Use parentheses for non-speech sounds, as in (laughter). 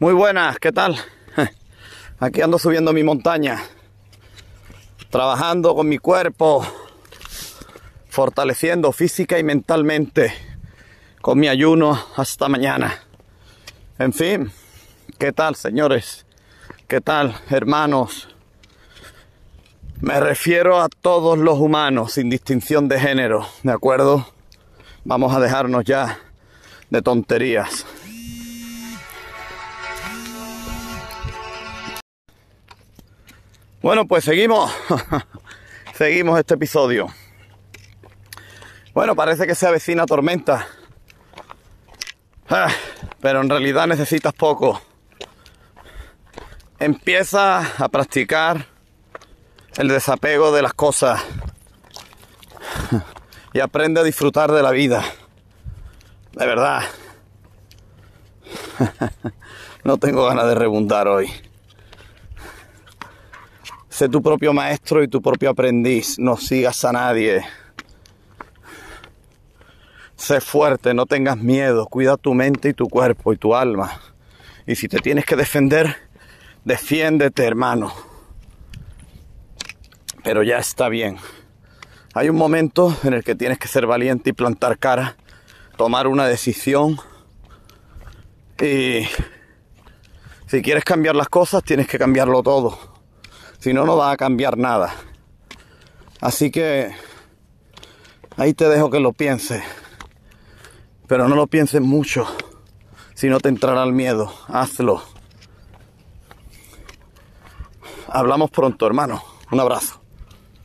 Muy buenas, ¿qué tal? (laughs) Aquí ando subiendo mi montaña, trabajando con mi cuerpo, fortaleciendo física y mentalmente con mi ayuno hasta mañana. En fin, ¿qué tal, señores? ¿Qué tal, hermanos? Me refiero a todos los humanos, sin distinción de género, ¿de acuerdo? Vamos a dejarnos ya de tonterías. Bueno, pues seguimos. (laughs) seguimos este episodio. Bueno, parece que se avecina tormenta. Ah, pero en realidad necesitas poco. Empieza a practicar el desapego de las cosas y aprende a disfrutar de la vida. De verdad. (laughs) No tengo ganas de rebundar hoy. Sé tu propio maestro y tu propio aprendiz. No sigas a nadie. Sé fuerte, no tengas miedo. Cuida tu mente y tu cuerpo y tu alma. Y si te tienes que defender, defiéndete, hermano. Pero ya está bien. Hay un momento en el que tienes que ser valiente y plantar cara, tomar una decisión. Y si quieres cambiar las cosas, tienes que cambiarlo todo. Si no, no va a cambiar nada. Así que ahí te dejo que lo pienses. Pero no lo pienses mucho. Si no te entrará el miedo. Hazlo. Hablamos pronto, hermano. Un abrazo.